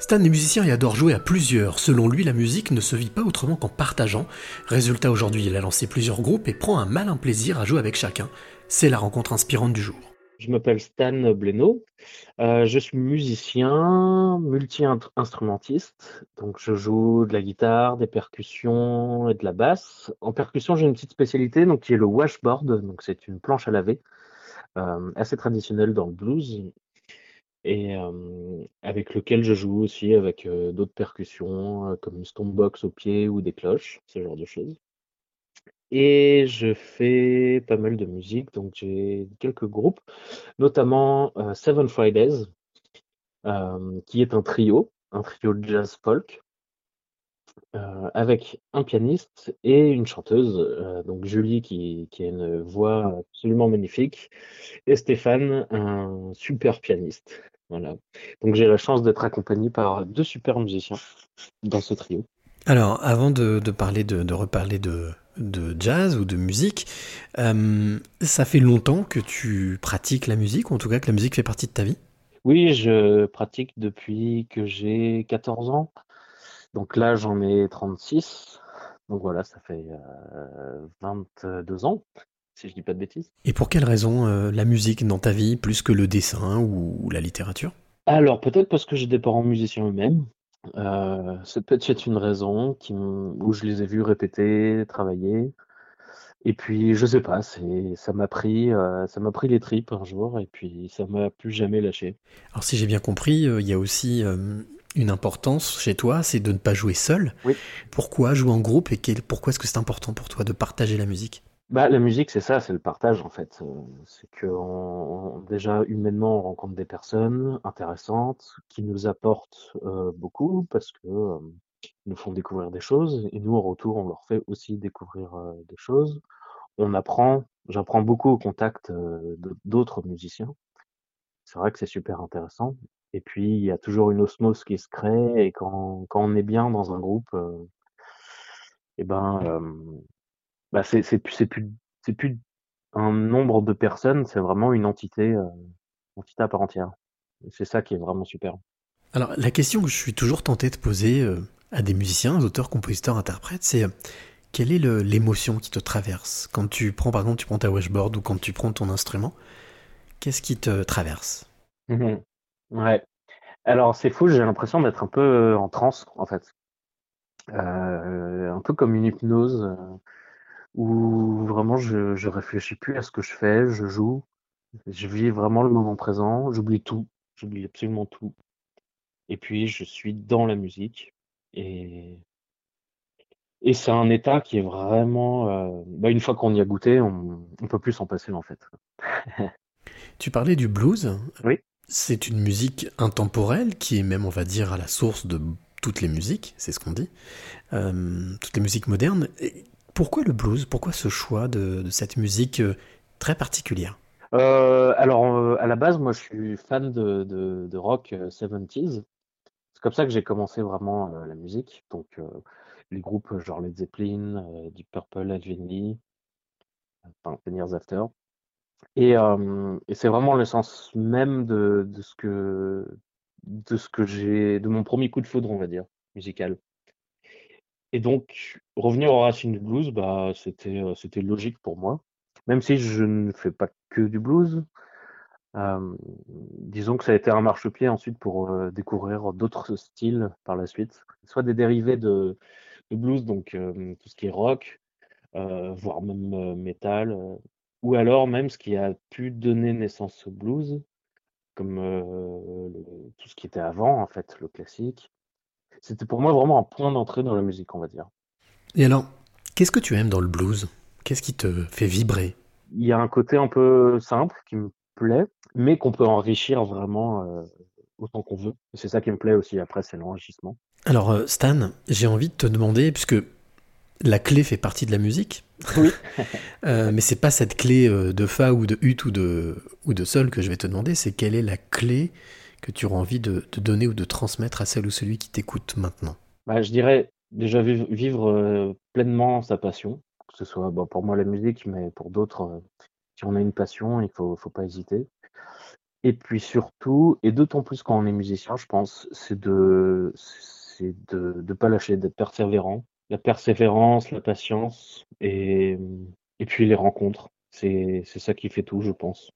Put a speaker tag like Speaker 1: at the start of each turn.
Speaker 1: Stan est musicien et adore jouer à plusieurs. Selon lui, la musique ne se vit pas autrement qu'en partageant. Résultat, aujourd'hui, il a lancé plusieurs groupes et prend un malin plaisir à jouer avec chacun. C'est la rencontre inspirante du jour.
Speaker 2: Je m'appelle Stan Bleno. Euh, je suis musicien, multi-instrumentiste. Donc, je joue de la guitare, des percussions et de la basse. En percussion, j'ai une petite spécialité donc, qui est le washboard. Donc, c'est une planche à laver, euh, assez traditionnelle dans le blues et avec lequel je joue aussi avec d'autres percussions comme une stonebox au pied ou des cloches, ce genre de choses. Et je fais pas mal de musique, donc j'ai quelques groupes, notamment Seven Fridays, qui est un trio, un trio de jazz folk, avec un pianiste et une chanteuse, donc Julie qui, qui a une voix absolument magnifique, et Stéphane, un super pianiste. Voilà. Donc j'ai la chance d'être accompagné par deux super musiciens dans ce trio.
Speaker 1: Alors, avant de, parler de, reparler de, jazz ou de musique, euh, ça fait longtemps que tu pratiques la musique, ou en tout cas que la musique fait partie de ta vie?
Speaker 2: Oui, je pratique depuis que j'ai 14 ans. Donc là, j'en ai 36. Donc voilà, ça fait 22 euh, ans si je dis pas de bêtises.
Speaker 1: Et pour quelle raison euh, la musique dans ta vie plus que le dessin ou, la littérature?
Speaker 2: Alors peut-être parce que j'ai des parents musiciens eux-mêmes. Euh, c'est peut-être une raison qui, où je les ai vus répéter, travailler. Et puis je sais pas, ça m'a pris euh, ça m'a pris les tripes un jour et puis ça m'a plus jamais lâché.
Speaker 1: Alors si j'ai bien compris, il y a aussi une importance chez toi, c'est de ne pas jouer seul.
Speaker 2: Oui.
Speaker 1: Pourquoi jouer en groupe et pourquoi est-ce que c'est important pour toi de partager la musique?
Speaker 2: Bah, la musique, c'est ça, c'est le partage en fait. Euh, c'est que déjà humainement, on rencontre des personnes intéressantes qui nous apportent euh, beaucoup parce que euh, nous font découvrir des choses et nous, en retour, on leur fait aussi découvrir des choses. On apprend, j'apprends beaucoup au contact d'autres musiciens. C'est vrai que c'est super intéressant. Et puis, il y a toujours une osmose qui se crée et quand, quand on est bien dans un groupe, et ben, bah, c'est c'est plus c'est plus c'est plus un nombre de personnes, c'est vraiment une entité, euh, entité à part entière. c'est ça qui est vraiment super.
Speaker 1: Alors la question que je suis toujours tenté de poser euh, à des musiciens, auteurs, compositeurs, interprètes, c'est euh, quelle est l'émotion qui te traverse? Quand tu prends par exemple tu prends ta washboard ou quand tu prends ton instrument, qu'est-ce qui te traverse?
Speaker 2: Mmh Ouais. Alors c'est fou, j'ai l'impression d'être un peu en transe en fait, un peu comme une hypnose où vraiment je, je réfléchis plus à ce que je fais, je joue, je vis vraiment le moment présent, j'oublie tout, j'oublie absolument tout. Et puis je suis dans la musique et et c'est un état qui est vraiment, euh, bah, une fois qu'on y a goûté, on, on peut plus s'en passer en fait.
Speaker 1: tu parlais du blues.
Speaker 2: Oui.
Speaker 1: C'est une musique intemporelle qui est même, on va dire, à la source de toutes les musiques, c'est ce qu'on dit, euh, toutes les musiques modernes. Pourquoi le blues? Pourquoi ce choix de, cette musique euh, très particulière?
Speaker 2: Euh, Alors, euh, à la base, moi, je suis fan de, rock 70s. C'est comme ça que j'ai commencé vraiment la musique. Donc, les groupes genre Led Zeppelin, Deep Purple, Ed enfin, Ten Years After. Et, c'est vraiment l'essence même de, de ce que de ce que j'ai, de mon premier coup de foudre, on va dire, musical. Et donc, revenir aux racines du blues, bah, c'était, euh, c'était logique pour moi. Même si je ne fais pas que du blues, euh, disons que ça a été un marchepied ensuite pour euh, découvrir d'autres styles par la suite, soit des dérivés de, de blues, donc tout ce qui est rock, voire même metal, ou alors même ce qui a pu donner naissance au blues, comme tout ce qui était avant en fait, le classique, c'était pour moi vraiment un point d'entrée dans la musique, on va dire.
Speaker 1: Et alors, qu'est-ce que tu aimes dans le blues? Qu'est-ce qui te fait vibrer?
Speaker 2: Il y a un côté un peu simple qui me plaît, mais qu'on peut enrichir vraiment euh, autant qu'on veut. C'est ça qui me plaît aussi, après, c'est l'enrichissement.
Speaker 1: Alors, euh, Stan, j'ai envie de te demander, puisque la clé fait partie de la musique.
Speaker 2: Oui.
Speaker 1: euh, mais c'est pas cette clé euh, de fa ou de ut ou de, ou de sol que je vais te demander, c'est quelle est la clé que tu auras envie de, donner ou de transmettre à celle ou celui qui t'écoute maintenant
Speaker 2: bah, Je dirais déjà vivre, euh, pleinement sa passion, que ce soit pour moi la musique, mais pour d'autres, euh, si on a une passion, il ne faut, pas hésiter. Et puis surtout, et d'autant plus quand on est musicien, je pense, c'est de ne pas lâcher, d'être persévérant. La persévérance, la patience et puis les rencontres. C'est ça qui fait tout, je pense.